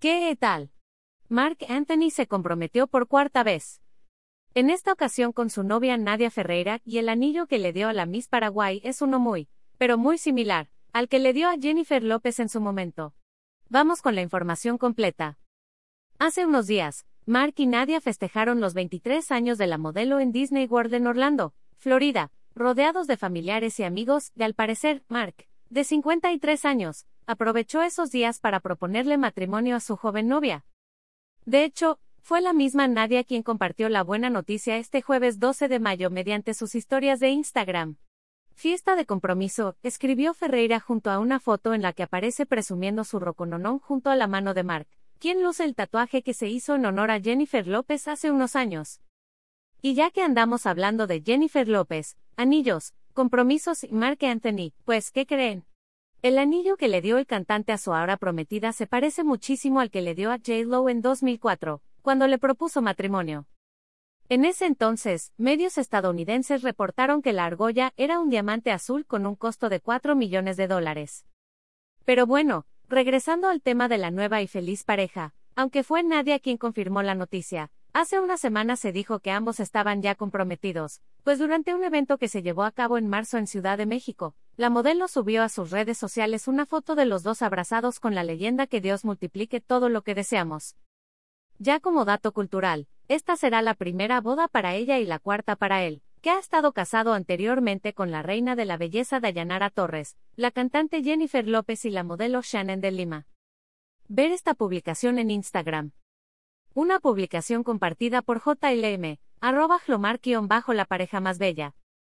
¿Qué tal? Mark Anthony se comprometió por cuarta vez. En esta ocasión con su novia Nadia Ferreira, y el anillo que le dio a la Miss Paraguay es uno muy, pero muy similar, al que le dio a Jennifer López en su momento. Vamos con la información completa. Hace unos días, Mark y Nadia festejaron los 23 años de la modelo en Disney World en Orlando, Florida, rodeados de familiares y amigos, y al parecer, Mark, de 53 años, aprovechó esos días para proponerle matrimonio a su joven novia. De hecho, fue la misma Nadia quien compartió la buena noticia este jueves 12 de mayo mediante sus historias de Instagram. Fiesta de compromiso, escribió Ferreira junto a una foto en la que aparece presumiendo su rocononón junto a la mano de Mark, quien luce el tatuaje que se hizo en honor a Jennifer López hace unos años. Y ya que andamos hablando de Jennifer López, anillos, compromisos y Mark Anthony, pues, ¿qué creen? El anillo que le dio el cantante a su ahora prometida se parece muchísimo al que le dio a J. Lo en 2004, cuando le propuso matrimonio. En ese entonces, medios estadounidenses reportaron que la argolla era un diamante azul con un costo de 4 millones de dólares. Pero bueno, regresando al tema de la nueva y feliz pareja, aunque fue Nadia quien confirmó la noticia, hace una semana se dijo que ambos estaban ya comprometidos, pues durante un evento que se llevó a cabo en marzo en Ciudad de México, la modelo subió a sus redes sociales una foto de los dos abrazados con la leyenda que Dios multiplique todo lo que deseamos. Ya como dato cultural, esta será la primera boda para ella y la cuarta para él, que ha estado casado anteriormente con la reina de la belleza Dayanara Torres, la cantante Jennifer López y la modelo Shannon de Lima. Ver esta publicación en Instagram. Una publicación compartida por JLM, arroba bajo la pareja más bella.